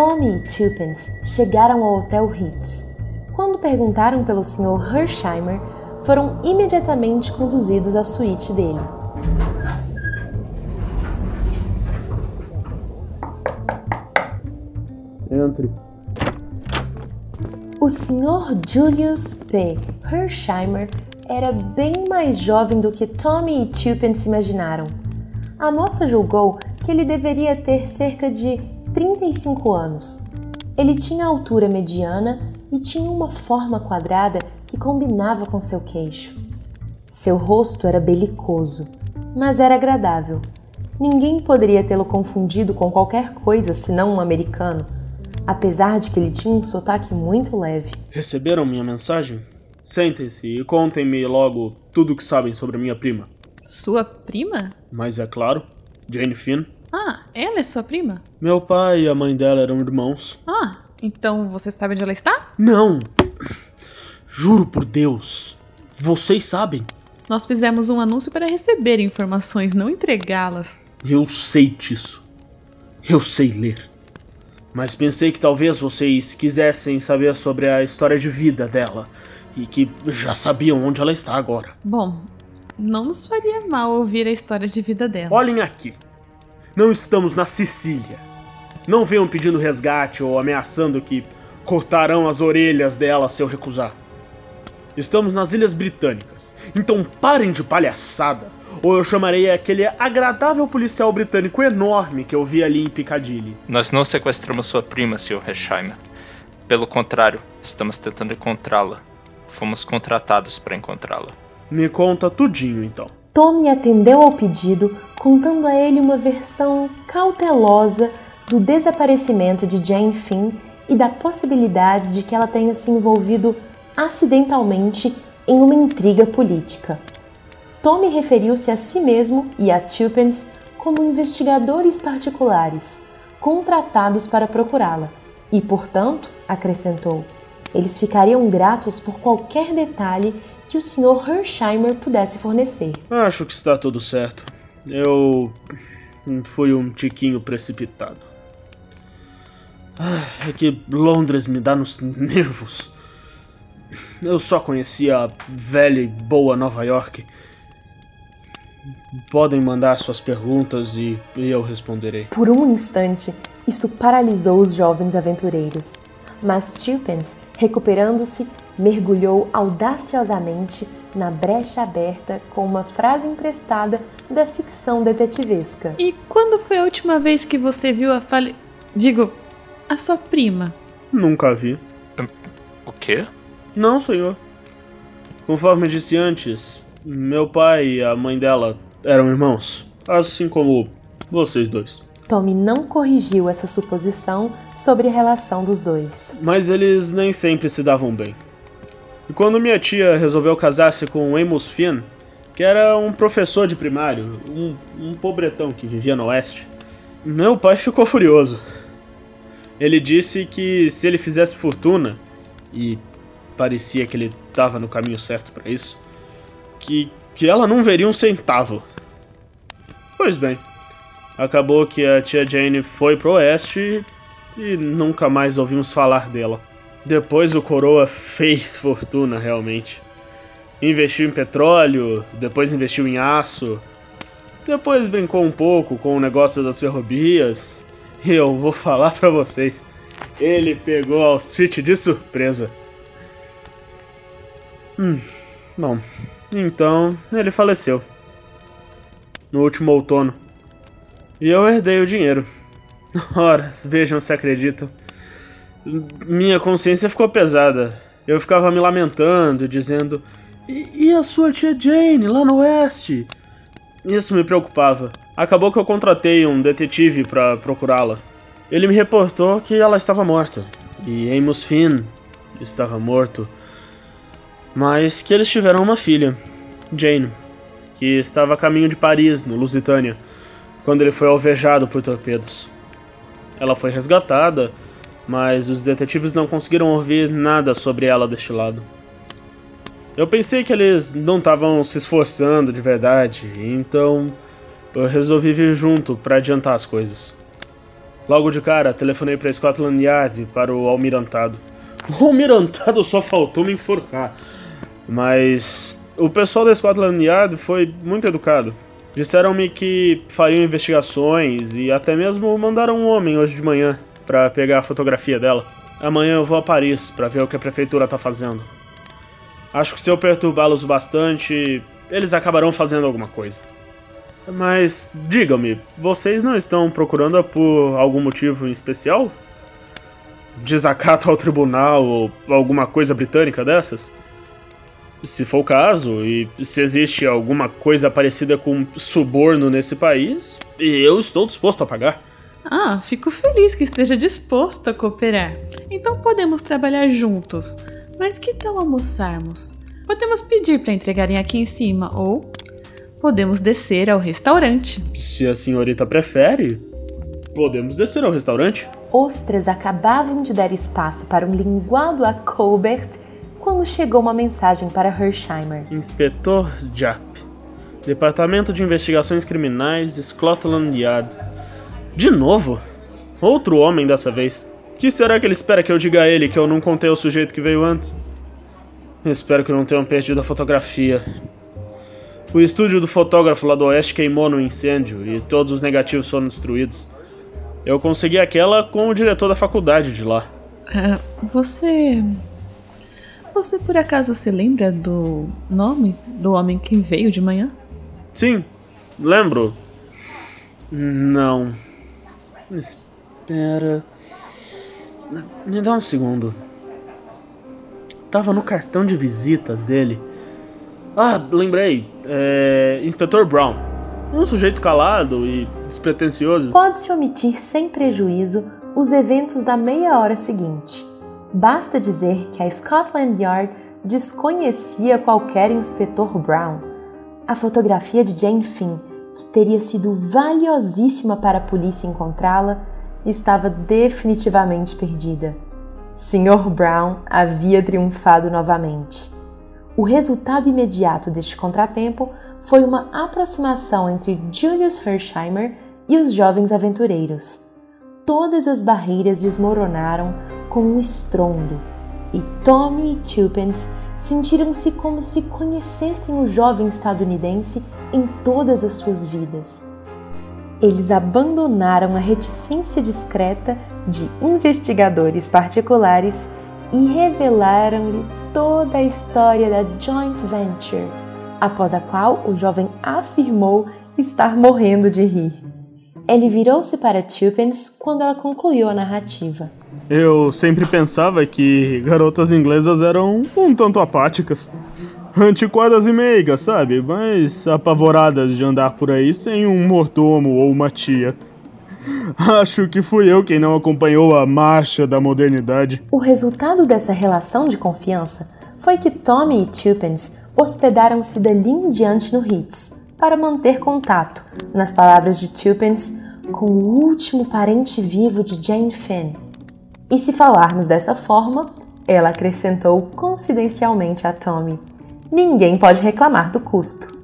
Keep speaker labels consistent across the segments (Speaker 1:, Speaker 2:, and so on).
Speaker 1: Tommy e Tuppence chegaram ao Hotel Ritz. Quando perguntaram pelo Sr. Hersheimer, foram imediatamente conduzidos à suíte dele.
Speaker 2: Entre.
Speaker 1: O Sr. Julius P. Hersheimer era bem mais jovem do que Tommy e Tuppence imaginaram. A moça julgou que ele deveria ter cerca de 35 anos. Ele tinha altura mediana e tinha uma forma quadrada que combinava com seu queixo. Seu rosto era belicoso, mas era agradável. Ninguém poderia tê-lo confundido com qualquer coisa senão um americano, apesar de que ele tinha um sotaque muito leve.
Speaker 2: Receberam minha mensagem? Sentem-se e contem-me logo tudo o que sabem sobre minha prima.
Speaker 3: Sua prima?
Speaker 2: Mas é claro, Jane Finn.
Speaker 3: Ah, ela é sua prima?
Speaker 2: Meu pai e a mãe dela eram irmãos.
Speaker 3: Ah, então você sabe onde ela está?
Speaker 2: Não! Juro por Deus! Vocês sabem?
Speaker 3: Nós fizemos um anúncio para receber informações, não entregá-las.
Speaker 2: Eu sei disso. Eu sei ler. Mas pensei que talvez vocês quisessem saber sobre a história de vida dela e que já sabiam onde ela está agora.
Speaker 3: Bom, não nos faria mal ouvir a história de vida dela.
Speaker 2: Olhem aqui. Não estamos na Sicília. Não venham pedindo resgate ou ameaçando que cortarão as orelhas dela se eu recusar. Estamos nas Ilhas Britânicas. Então parem de palhaçada, ou eu chamarei aquele agradável policial britânico enorme que eu vi ali em Piccadilly.
Speaker 4: Nós não sequestramos sua prima, Sr. Hersheimer. Pelo contrário, estamos tentando encontrá-la. Fomos contratados para encontrá-la.
Speaker 2: Me conta tudinho então.
Speaker 1: Tommy atendeu ao pedido, contando a ele uma versão cautelosa do desaparecimento de Jane Finn e da possibilidade de que ela tenha se envolvido acidentalmente em uma intriga política. Tommy referiu-se a si mesmo e a Tuppence como investigadores particulares, contratados para procurá-la, e, portanto, acrescentou, eles ficariam gratos por qualquer detalhe que o Sr. Hersheimer pudesse fornecer.
Speaker 2: Acho que está tudo certo. Eu fui um tiquinho precipitado. Ah, é que Londres me dá nos nervos. Eu só conhecia a velha e boa Nova York. Podem mandar suas perguntas e eu responderei.
Speaker 1: Por um instante, isso paralisou os jovens aventureiros. Mas Tuppence, recuperando-se, mergulhou audaciosamente na brecha aberta com uma frase emprestada da ficção detetivesca.
Speaker 3: E quando foi a última vez que você viu a fale... Digo, a sua prima?
Speaker 2: Nunca vi.
Speaker 4: O quê?
Speaker 2: Não, senhor. Conforme disse antes, meu pai e a mãe dela eram irmãos, assim como vocês dois.
Speaker 1: Tommy não corrigiu essa suposição sobre a relação dos dois.
Speaker 2: Mas eles nem sempre se davam bem. E quando minha tia resolveu casar-se com Amos Finn, que era um professor de primário, um, um pobretão que vivia no oeste, meu pai ficou furioso. Ele disse que se ele fizesse fortuna, e parecia que ele estava no caminho certo para isso, que, que ela não veria um centavo. Pois bem, acabou que a tia Jane foi pro oeste e nunca mais ouvimos falar dela. Depois o Coroa fez fortuna realmente. Investiu em petróleo, depois investiu em aço, depois brincou um pouco com o negócio das ferrovias. E eu vou falar para vocês, ele pegou a Street de surpresa. Hum, bom, então ele faleceu. No último outono. E eu herdei o dinheiro. Ora, vejam se acreditam. Minha consciência ficou pesada. Eu ficava me lamentando, dizendo: E, e a sua tia Jane lá no oeste? Isso me preocupava. Acabou que eu contratei um detetive para procurá-la. Ele me reportou que ela estava morta. E Amos Finn estava morto mas que eles tiveram uma filha, Jane, que estava a caminho de Paris, no Lusitânia, quando ele foi alvejado por torpedos. Ela foi resgatada, mas os detetives não conseguiram ouvir nada sobre ela deste lado. Eu pensei que eles não estavam se esforçando de verdade, então eu resolvi vir junto para adiantar as coisas. Logo de cara, telefonei para Scotland Yard para o almirantado. O almirantado só faltou me enforcar. Mas o pessoal da Scotland Yard foi muito educado. Disseram-me que fariam investigações e até mesmo mandaram um homem hoje de manhã para pegar a fotografia dela. Amanhã eu vou a Paris para ver o que a prefeitura tá fazendo. Acho que se eu perturbá-los bastante, eles acabarão fazendo alguma coisa. Mas digam-me, vocês não estão procurando por algum motivo em especial? Desacato ao tribunal ou alguma coisa britânica dessas? Se for o caso, e se existe alguma coisa parecida com suborno nesse país, eu estou disposto a pagar.
Speaker 3: Ah, fico feliz que esteja disposto a cooperar. Então podemos trabalhar juntos. Mas que tal almoçarmos? Podemos pedir para entregarem aqui em cima ou podemos descer ao restaurante.
Speaker 2: Se a senhorita prefere, podemos descer ao restaurante.
Speaker 1: Os três acabavam de dar espaço para um linguado a Colbert quando chegou uma mensagem para Hersheimer.
Speaker 2: Inspetor Japp, Departamento de Investigações Criminais, Scotland Yard. De novo? Outro homem dessa vez. Que será que ele espera que eu diga a ele que eu não contei ao sujeito que veio antes? Espero que não tenham perdido a fotografia. O estúdio do fotógrafo lá do oeste queimou no incêndio e todos os negativos foram destruídos. Eu consegui aquela com o diretor da faculdade de lá.
Speaker 3: Uh, você. Você por acaso se lembra do nome do homem que veio de manhã?
Speaker 2: Sim, lembro. Não. Espera. Me dá um segundo. Tava no cartão de visitas dele. Ah, lembrei. É. Inspetor Brown. Um sujeito calado e despretensioso.
Speaker 1: Pode-se omitir sem prejuízo os eventos da meia hora seguinte. Basta dizer que a Scotland Yard desconhecia qualquer inspetor Brown. A fotografia de Jane Finn, que teria sido valiosíssima para a polícia encontrá-la, estava definitivamente perdida. Sr. Brown havia triunfado novamente. O resultado imediato deste contratempo foi uma aproximação entre Julius Hersheimer e os jovens aventureiros. Todas as barreiras desmoronaram com um estrondo, e Tommy e Tuppence sentiram-se como se conhecessem o jovem estadunidense em todas as suas vidas. Eles abandonaram a reticência discreta de investigadores particulares e revelaram-lhe toda a história da joint venture, após a qual o jovem afirmou estar morrendo de rir. Ele virou-se para Tuppence quando ela concluiu a narrativa.
Speaker 2: Eu sempre pensava que garotas inglesas eram um tanto apáticas. Antiquadas e meigas, sabe? Mas apavoradas de andar por aí sem um mordomo ou uma tia. Acho que fui eu quem não acompanhou a marcha da modernidade.
Speaker 1: O resultado dessa relação de confiança foi que Tommy e Tuppence hospedaram-se dali em diante no Ritz para manter contato, nas palavras de Tuppence, com o último parente vivo de Jane Finn, e se falarmos dessa forma, ela acrescentou confidencialmente a Tommy: Ninguém pode reclamar do custo.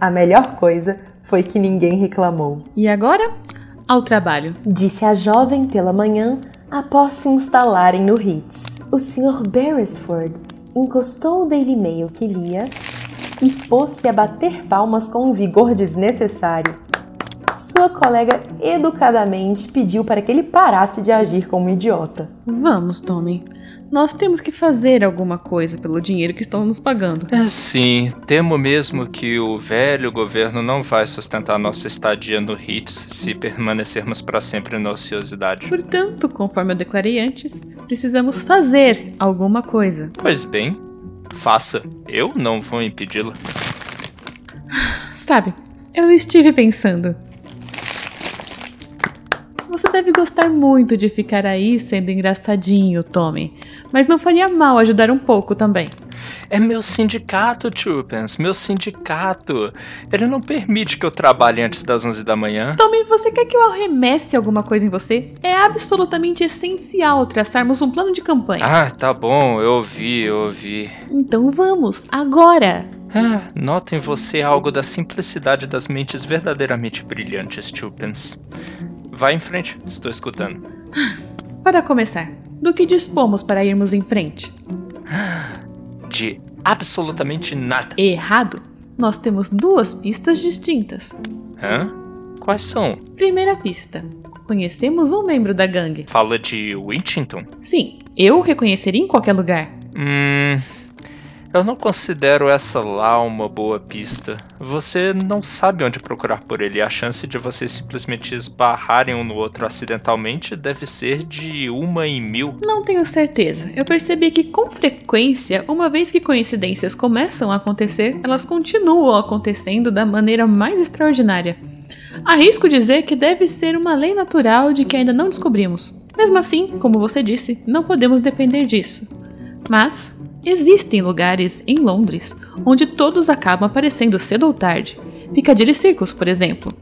Speaker 1: A melhor coisa foi que ninguém reclamou.
Speaker 3: E agora, ao trabalho,
Speaker 1: disse a jovem pela manhã após se instalarem no Ritz. O Sr. Beresford encostou o Daily Mail que lia e pôs-se a bater palmas com um vigor desnecessário sua colega educadamente pediu para que ele parasse de agir como um idiota.
Speaker 3: Vamos, Tommy. Nós temos que fazer alguma coisa pelo dinheiro que estão nos pagando.
Speaker 4: É sim, temo mesmo que o velho governo não vai sustentar nossa estadia no HITS se permanecermos para sempre na ociosidade.
Speaker 3: Portanto, conforme eu declarei antes, precisamos fazer alguma coisa.
Speaker 4: Pois bem, faça. Eu não vou impedi-la.
Speaker 3: Sabe, eu estive pensando. Você deve gostar muito de ficar aí sendo engraçadinho, Tommy. Mas não faria mal ajudar um pouco também.
Speaker 4: É meu sindicato, Chupens, meu sindicato. Ele não permite que eu trabalhe antes das 11 da manhã.
Speaker 3: Tommy, você quer que eu arremesse alguma coisa em você? É absolutamente essencial traçarmos um plano de campanha.
Speaker 4: Ah, tá bom, eu ouvi, eu ouvi.
Speaker 3: Então vamos, agora!
Speaker 4: Ah, noto em você algo da simplicidade das mentes verdadeiramente brilhantes, Chupens. Vá em frente, estou escutando.
Speaker 3: Para começar, do que dispomos para irmos em frente?
Speaker 4: De absolutamente nada.
Speaker 3: Errado. Nós temos duas pistas distintas.
Speaker 4: Hã? Quais são?
Speaker 3: Primeira pista. Conhecemos um membro da gangue.
Speaker 4: Fala de Winchington?
Speaker 3: Sim, eu o reconheceria em qualquer lugar.
Speaker 4: Hum. Eu não considero essa lá uma boa pista. Você não sabe onde procurar por ele. A chance de vocês simplesmente esbarrarem um no outro acidentalmente deve ser de uma em mil.
Speaker 3: Não tenho certeza. Eu percebi que com frequência, uma vez que coincidências começam a acontecer, elas continuam acontecendo da maneira mais extraordinária. Arrisco dizer que deve ser uma lei natural de que ainda não descobrimos. Mesmo assim, como você disse, não podemos depender disso. Mas existem lugares em Londres onde todos acabam aparecendo cedo ou tarde. Piccadilly Circus, por exemplo.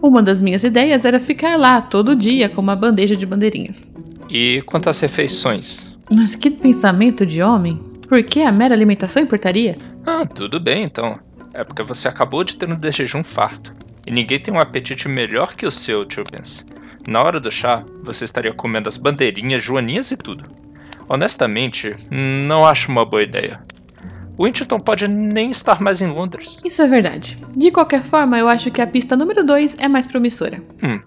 Speaker 3: Uma das minhas ideias era ficar lá todo dia com uma bandeja de bandeirinhas.
Speaker 4: E quanto às refeições?
Speaker 3: Mas que pensamento de homem! Por que a mera alimentação importaria?
Speaker 4: Ah, tudo bem então. É porque você acabou de ter um jejum farto. E ninguém tem um apetite melhor que o seu, Tubens. Na hora do chá, você estaria comendo as bandeirinhas, joaninhas e tudo. Honestamente, não acho uma boa ideia. Winterton pode nem estar mais em Londres.
Speaker 3: Isso é verdade. De qualquer forma, eu acho que a pista número 2 é mais promissora.
Speaker 4: Hum,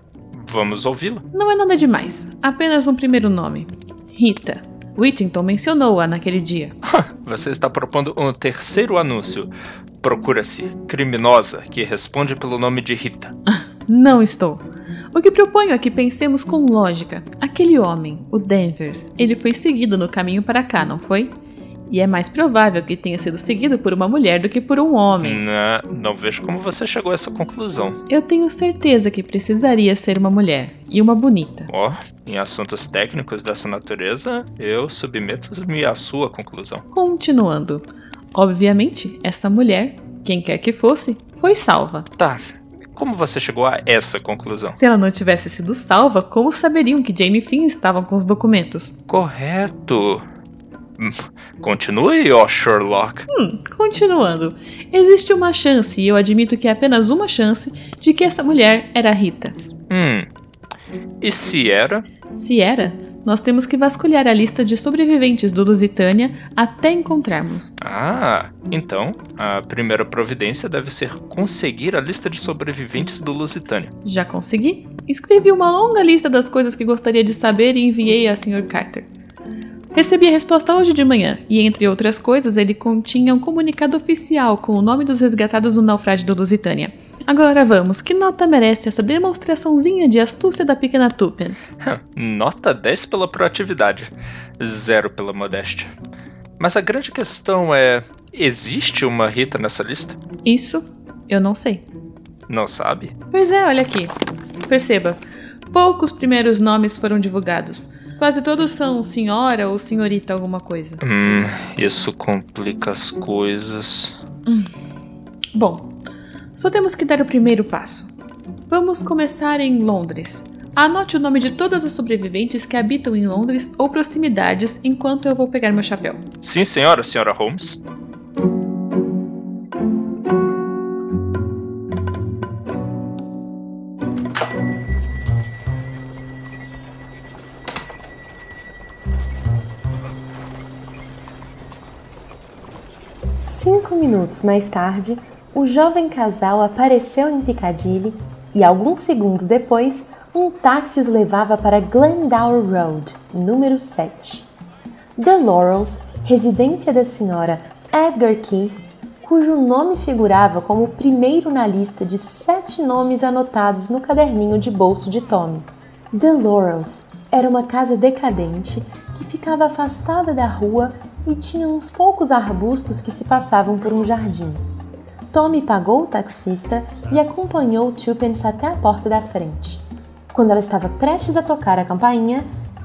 Speaker 4: vamos ouvi-la.
Speaker 3: Não é nada demais, apenas um primeiro nome: Rita. Whittington mencionou-a naquele dia.
Speaker 4: Você está propondo um terceiro anúncio. Procura-se criminosa que responde pelo nome de Rita.
Speaker 3: Não estou. O que proponho é que pensemos com lógica. Aquele homem, o Danvers, ele foi seguido no caminho para cá, não foi? E é mais provável que tenha sido seguido por uma mulher do que por um homem.
Speaker 4: Não, não vejo como você chegou a essa conclusão.
Speaker 3: Eu tenho certeza que precisaria ser uma mulher. E uma bonita.
Speaker 4: Ó, oh, em assuntos técnicos dessa natureza, eu submeto-me à sua conclusão.
Speaker 3: Continuando. Obviamente, essa mulher, quem quer que fosse, foi salva.
Speaker 4: Tá. Como você chegou a essa conclusão?
Speaker 3: Se ela não tivesse sido salva, como saberiam que Jane e Finn estavam com os documentos?
Speaker 4: Correto. Continue, ó Sherlock.
Speaker 3: Hum, continuando. Existe uma chance, e eu admito que é apenas uma chance, de que essa mulher era Rita.
Speaker 4: Hum. E se era?
Speaker 3: Se era, nós temos que vasculhar a lista de sobreviventes do Lusitânia até encontrarmos.
Speaker 4: Ah, então a primeira providência deve ser conseguir a lista de sobreviventes do Lusitânia.
Speaker 3: Já consegui. Escrevi uma longa lista das coisas que gostaria de saber e enviei a Sr. Carter. Recebi a resposta hoje de manhã, e entre outras coisas, ele continha um comunicado oficial com o nome dos resgatados do naufrágio do Lusitânia. Agora vamos, que nota merece essa demonstraçãozinha de astúcia da pequena Tupens?
Speaker 4: nota 10 pela proatividade, zero pela modéstia. Mas a grande questão é: existe uma Rita nessa lista?
Speaker 3: Isso eu não sei.
Speaker 4: Não sabe?
Speaker 3: Pois é, olha aqui. Perceba, poucos primeiros nomes foram divulgados. Quase todos são senhora ou senhorita alguma coisa.
Speaker 4: Hum, isso complica as coisas.
Speaker 3: Hum. Bom, só temos que dar o primeiro passo. Vamos começar em Londres. Anote o nome de todas as sobreviventes que habitam em Londres ou proximidades enquanto eu vou pegar meu chapéu.
Speaker 4: Sim, senhora, senhora Holmes.
Speaker 1: Cinco minutos mais tarde, o jovem casal apareceu em Piccadilly e, alguns segundos depois, um táxi os levava para Glendower Road, número 7. The Laurels, residência da senhora Edgar Keith, cujo nome figurava como o primeiro na lista de sete nomes anotados no caderninho de bolso de Tommy. The Laurels era uma casa decadente que ficava afastada da rua e tinha uns poucos arbustos que se passavam por um jardim. Tommy pagou o taxista e acompanhou Tupence até a porta da frente. Quando ela estava prestes a tocar a campainha,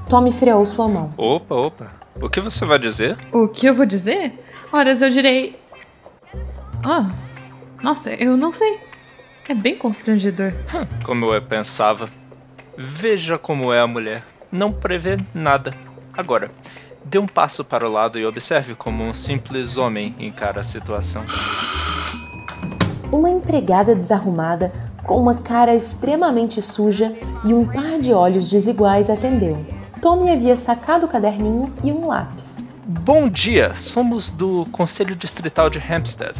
Speaker 1: Tommy freou sua mão.
Speaker 4: Opa, opa. O que você vai dizer?
Speaker 3: O que eu vou dizer? Horas eu direi. Oh, nossa, eu não sei. É bem constrangedor.
Speaker 4: Hum, como eu pensava. Veja como é a mulher. Não prevê nada. Agora, Dê um passo para o lado e observe como um simples homem encara a situação.
Speaker 1: Uma empregada desarrumada com uma cara extremamente suja e um par de olhos desiguais, atendeu. Tommy havia sacado o caderninho e um lápis.
Speaker 4: Bom dia, somos do Conselho Distrital de Hampstead,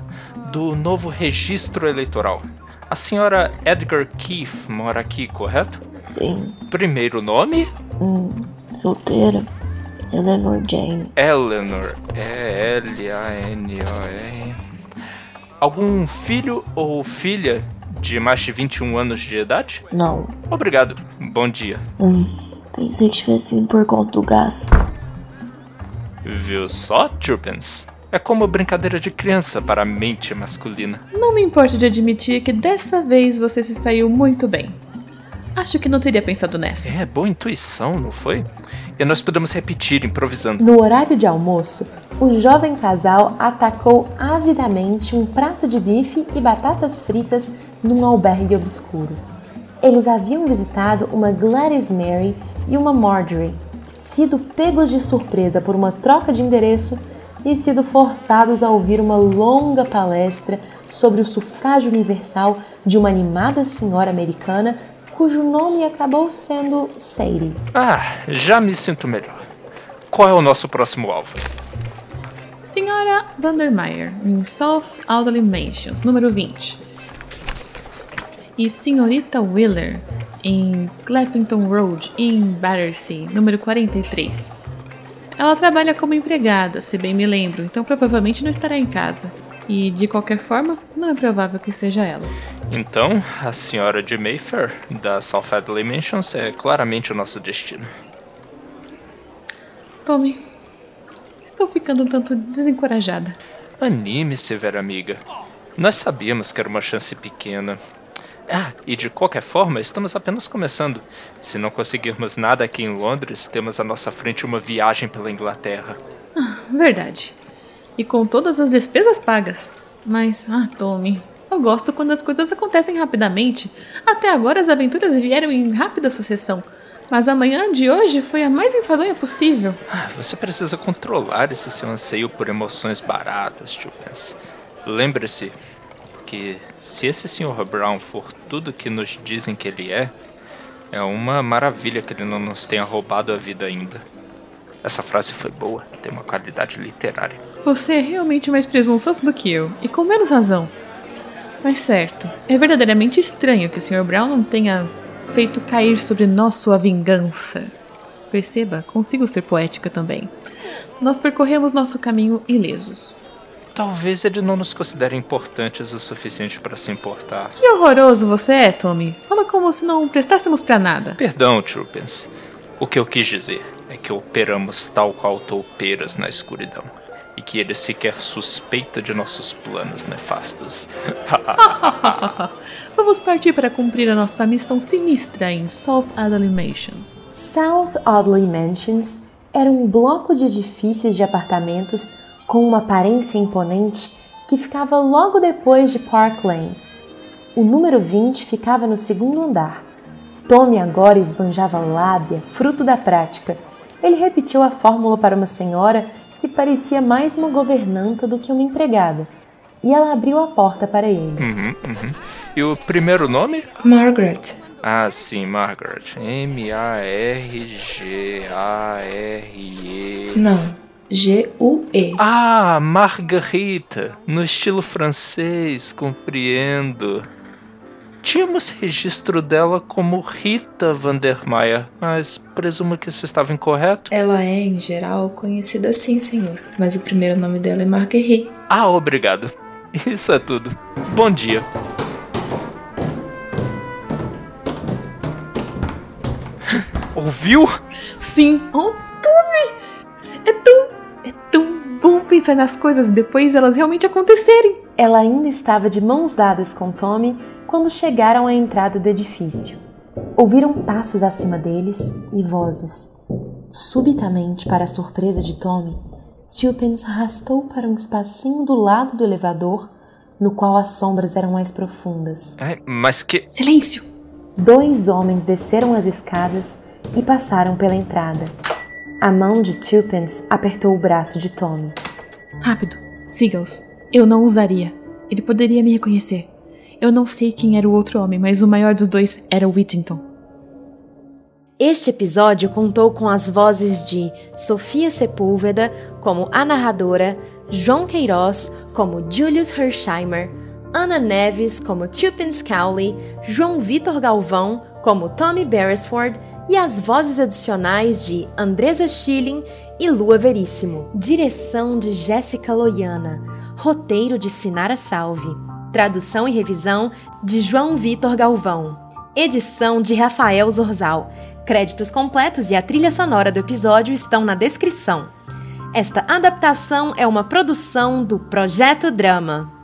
Speaker 4: do novo registro eleitoral. A senhora Edgar Keith mora aqui, correto?
Speaker 5: Sim.
Speaker 4: Primeiro nome?
Speaker 5: Hum, solteira. Eleanor Jane.
Speaker 4: Eleanor. É L-A-N-O-R. Algum filho ou filha de mais de 21 anos de idade?
Speaker 5: Não.
Speaker 4: Obrigado. Bom dia.
Speaker 5: Hum, pensei que tivesse vindo por conta do gás.
Speaker 4: Viu só, Turpins? É como brincadeira de criança para a mente masculina.
Speaker 3: Não me importo de admitir que dessa vez você se saiu muito bem. Acho que não teria pensado nessa.
Speaker 4: É, boa intuição, não foi? E nós podemos repetir, improvisando.
Speaker 1: No horário de almoço, o jovem casal atacou avidamente um prato de bife e batatas fritas num albergue obscuro. Eles haviam visitado uma Gladys Mary e uma Marjorie, sido pegos de surpresa por uma troca de endereço e sido forçados a ouvir uma longa palestra sobre o sufrágio universal de uma animada senhora americana cujo nome acabou sendo Sadie.
Speaker 4: Ah, já me sinto melhor. Qual é o nosso próximo alvo?
Speaker 3: Senhora Vandermeyer, em South Alderley Mansions, número 20. E Senhorita Wheeler, em Clappington Road, em Battersea, número 43. Ela trabalha como empregada, se bem me lembro, então provavelmente não estará em casa. E, de qualquer forma, não é provável que seja ela.
Speaker 4: Então, a senhora de Mayfair, da South Adley Mansions, é claramente o nosso destino.
Speaker 3: Tommy, estou ficando um tanto desencorajada.
Speaker 4: Anime-se, velha amiga. Nós sabíamos que era uma chance pequena. Ah, e de qualquer forma, estamos apenas começando. Se não conseguirmos nada aqui em Londres, temos à nossa frente uma viagem pela Inglaterra.
Speaker 3: Ah, verdade. E com todas as despesas pagas. Mas, ah, Tommy, eu gosto quando as coisas acontecem rapidamente. Até agora as aventuras vieram em rápida sucessão. Mas a manhã de hoje foi a mais enfadonha possível.
Speaker 4: Ah, você precisa controlar esse seu anseio por emoções baratas, Chupens. Lembre-se que se esse Sr. Brown for tudo que nos dizem que ele é, é uma maravilha que ele não nos tenha roubado a vida ainda. Essa frase foi boa, tem uma qualidade literária.
Speaker 3: Você é realmente mais presunçoso do que eu, e com menos razão. Mas certo, é verdadeiramente estranho que o Sr. Brown não tenha feito cair sobre nós sua vingança. Perceba, consigo ser poética também. Nós percorremos nosso caminho ilesos.
Speaker 4: Talvez ele não nos considere importantes o suficiente para se importar.
Speaker 3: Que horroroso você é, Tommy. Fala como se não prestássemos para nada.
Speaker 4: Perdão, Trupens. O que eu quis dizer é que operamos tal qual toupeiras na escuridão. E que ele sequer suspeita de nossos planos nefastos.
Speaker 3: Vamos partir para cumprir a nossa missão sinistra em South Adley Mansions.
Speaker 1: South Audley Mansions era um bloco de edifícios de apartamentos com uma aparência imponente que ficava logo depois de Park Lane. O número 20 ficava no segundo andar. Tommy agora esbanjava lábia, fruto da prática. Ele repetiu a fórmula para uma senhora que parecia mais uma governanta do que uma empregada, e ela abriu a porta para ele.
Speaker 4: Uhum, uhum. E o primeiro nome?
Speaker 5: Margaret.
Speaker 4: Ah, sim, Margaret. M-A-R-G-A-R-E.
Speaker 5: Não. G-U-E.
Speaker 4: Ah, Margarita. No estilo francês, compreendo. Tínhamos registro dela como Rita Vandermeyer, mas presumo que isso estava incorreto.
Speaker 5: Ela é, em geral, conhecida assim, senhor. Mas o primeiro nome dela é Marguerite.
Speaker 4: Ah, obrigado. Isso é tudo. Bom dia. Ouviu?
Speaker 3: Sim, oh, Tommy! É tão. É tão bom pensar nas coisas depois elas realmente acontecerem.
Speaker 1: Ela ainda estava de mãos dadas com Tommy quando chegaram à entrada do edifício. Ouviram passos acima deles e vozes. Subitamente, para a surpresa de Tommy, Tulpens arrastou para um espacinho do lado do elevador, no qual as sombras eram mais profundas.
Speaker 4: Ai, mas que.
Speaker 3: Silêncio!
Speaker 1: Dois homens desceram as escadas e passaram pela entrada. A mão de Tulpens apertou o braço de Tommy.
Speaker 3: Rápido, siga-os. Eu não usaria. Ele poderia me reconhecer. Eu não sei quem era o outro homem, mas o maior dos dois era Whittington.
Speaker 1: Este episódio contou com as vozes de Sofia Sepúlveda como a narradora, João Queiroz como Julius Hersheimer, Ana Neves como Tupin Scowley, João Vitor Galvão como Tommy Beresford e as vozes adicionais de Andresa Schilling e Lua Veríssimo. Direção de Jéssica Loiana. Roteiro de Sinara Salve. Tradução e revisão de João Vitor Galvão. Edição de Rafael Zorzal. Créditos completos e a trilha sonora do episódio estão na descrição. Esta adaptação é uma produção do Projeto Drama.